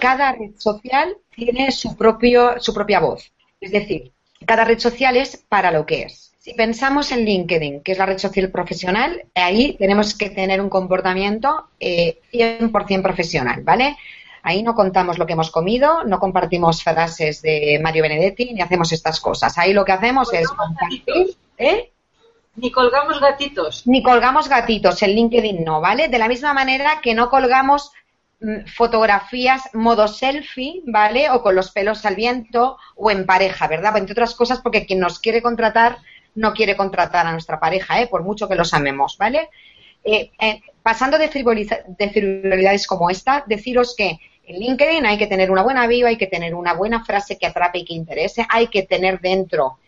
cada red social tiene su, propio, su propia voz. Es decir, cada red social es para lo que es. Si pensamos en LinkedIn, que es la red social profesional, ahí tenemos que tener un comportamiento eh, 100% profesional, ¿vale? Ahí no contamos lo que hemos comido, no compartimos frases de Mario Benedetti, ni hacemos estas cosas. Ahí lo que hacemos es compartir, ¿eh? Ni colgamos gatitos. Ni colgamos gatitos, en LinkedIn no, ¿vale? De la misma manera que no colgamos fotografías modo selfie, ¿vale? O con los pelos al viento o en pareja, ¿verdad? Entre otras cosas porque quien nos quiere contratar no quiere contratar a nuestra pareja, ¿eh? por mucho que los amemos, ¿vale? Eh, eh, pasando de, de frivolidades como esta, deciros que en LinkedIn hay que tener una buena viva, hay que tener una buena frase que atrape y que interese, hay que tener dentro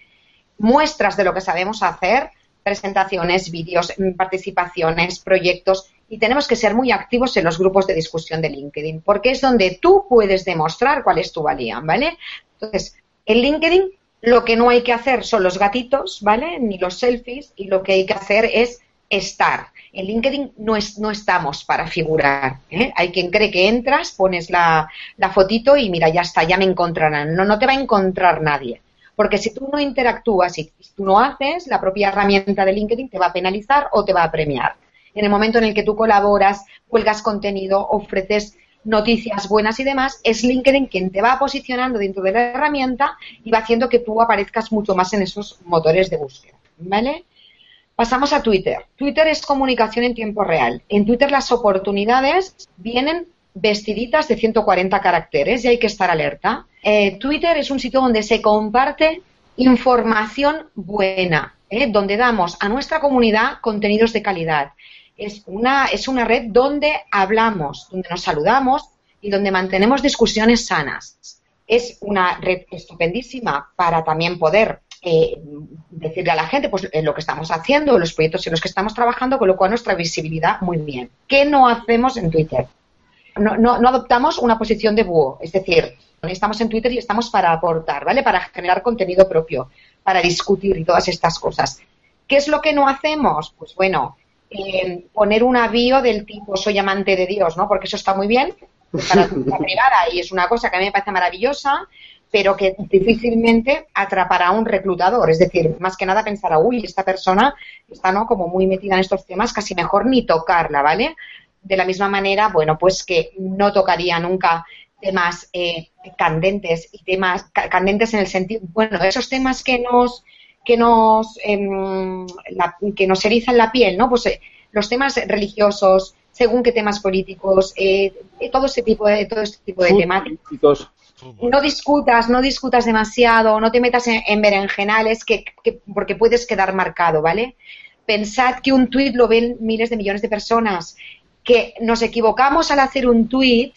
muestras de lo que sabemos hacer, presentaciones, vídeos, mm, participaciones, proyectos y tenemos que ser muy activos en los grupos de discusión de LinkedIn porque es donde tú puedes demostrar cuál es tu valía, ¿vale? Entonces, en LinkedIn lo que no hay que hacer son los gatitos, ¿vale? Ni los selfies y lo que hay que hacer es estar. En LinkedIn no, es, no estamos para figurar. ¿eh? Hay quien cree que entras, pones la, fotito y mira, ya está, ya me encontrarán. No, no te va a encontrar nadie. Porque si tú no interactúas y tú no haces, la propia herramienta de LinkedIn te va a penalizar o te va a premiar. En el momento en el que tú colaboras, cuelgas contenido, ofreces noticias buenas y demás, es LinkedIn quien te va posicionando dentro de la herramienta y va haciendo que tú aparezcas mucho más en esos motores de búsqueda. ¿Vale? Pasamos a Twitter. Twitter es comunicación en tiempo real. En Twitter las oportunidades vienen vestiditas de 140 caracteres y hay que estar alerta. Eh, Twitter es un sitio donde se comparte información buena, ¿eh? donde damos a nuestra comunidad contenidos de calidad es una, es una red donde hablamos, donde nos saludamos y donde mantenemos discusiones sanas. Es una red estupendísima para también poder eh, decirle a la gente pues lo que estamos haciendo, los proyectos en los que estamos trabajando, con lo cual nuestra visibilidad muy bien. ¿Qué no hacemos en Twitter? No, no, no adoptamos una posición de búho, es decir, estamos en Twitter y estamos para aportar, ¿vale? Para generar contenido propio, para discutir todas estas cosas. ¿Qué es lo que no hacemos? Pues bueno, eh, poner un avío del tipo soy amante de Dios, ¿no? Porque eso está muy bien para la privada y es una cosa que a mí me parece maravillosa, pero que difícilmente atrapará a un reclutador. Es decir, más que nada pensará, uy, esta persona está ¿no? como muy metida en estos temas, casi mejor ni tocarla, ¿vale? De la misma manera, bueno, pues que no tocaría nunca temas eh, candentes y temas candentes en el sentido, bueno, esos temas que nos que nos, em, que nos erizan la piel, ¿no? Pues eh, los temas religiosos, según qué temas políticos, eh, todo ese tipo de, todo este tipo de temáticas. No discutas, no discutas demasiado, no te metas en, berenjenales que, porque puedes quedar marcado, ¿vale? Pensad que un tuit lo ven miles de millones de personas, que nos equivocamos al hacer un tuit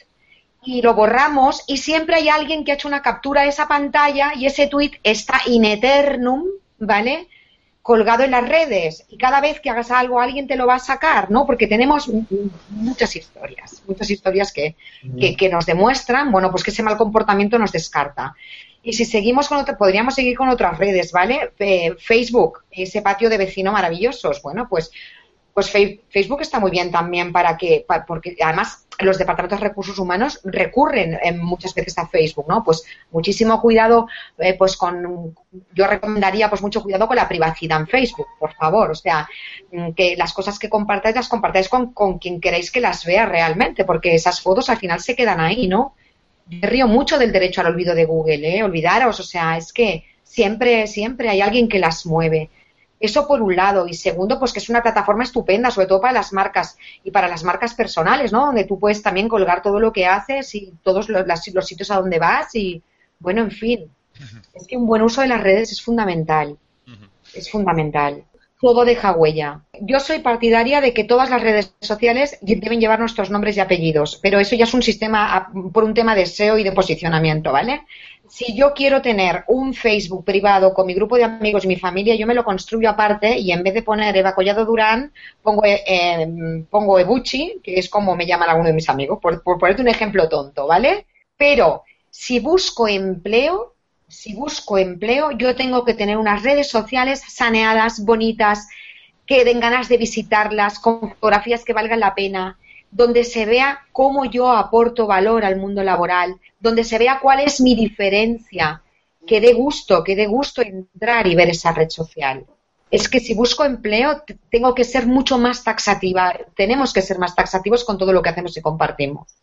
y lo borramos y siempre hay alguien que ha hecho una captura de esa pantalla y ese tuit está in eternum ¿vale? colgado en las redes y cada vez que hagas algo alguien te lo va a sacar, ¿no? Porque tenemos muchas historias, muchas historias que, que, nos demuestran, bueno, pues que ese mal comportamiento nos descarta. Y si seguimos con otra, podríamos seguir con otras redes, ¿vale? Facebook, ese patio de vecinos maravillosos, bueno, pues pues Facebook está muy bien también para que, porque además los departamentos de recursos humanos recurren muchas veces a Facebook, ¿no? Pues muchísimo cuidado, eh, pues con, yo recomendaría pues mucho cuidado con la privacidad en Facebook, por favor, o sea, mm, que las cosas que compartáis las compartáis con, con quien queréis que las vea realmente, porque esas fotos al final se quedan ahí, ¿no? Yo río mucho del derecho al olvido de Google, ¿eh? Olvidaros, o sea, es que siempre, siempre hay alguien que las mueve. Eso por un lado. Y segundo, pues que es una plataforma estupenda, sobre todo para las marcas y para las marcas personales, ¿no? Donde tú puedes también colgar todo lo que haces y todos los, los sitios a donde vas y, bueno, en fin. Es que un buen uso de las redes es fundamental. Es fundamental. Todo deja huella. Yo soy partidaria de que todas las redes sociales deben llevar nuestros nombres y apellidos, pero eso ya es un sistema por un tema de SEO y de posicionamiento, ¿vale? si yo quiero tener un Facebook privado con mi grupo de amigos y mi familia, yo me lo construyo aparte y en vez de poner Eva Collado Durán, pongo, eh, pongo Ebuchi, que es como me llaman algunos de mis amigos, por, por ponerte un ejemplo tonto, ¿vale? Pero si busco empleo, si busco empleo, yo tengo que tener unas redes sociales saneadas, bonitas, que den ganas de visitarlas, con fotografías que valgan la pena, donde se vea cómo yo aporto valor al mundo laboral, donde se vea cuál es mi diferencia, que dé gusto, que dé gusto entrar y ver esa red social. Es que si busco empleo, tengo que ser mucho más taxativa, tenemos que ser más taxativos con todo lo que hacemos y compartimos.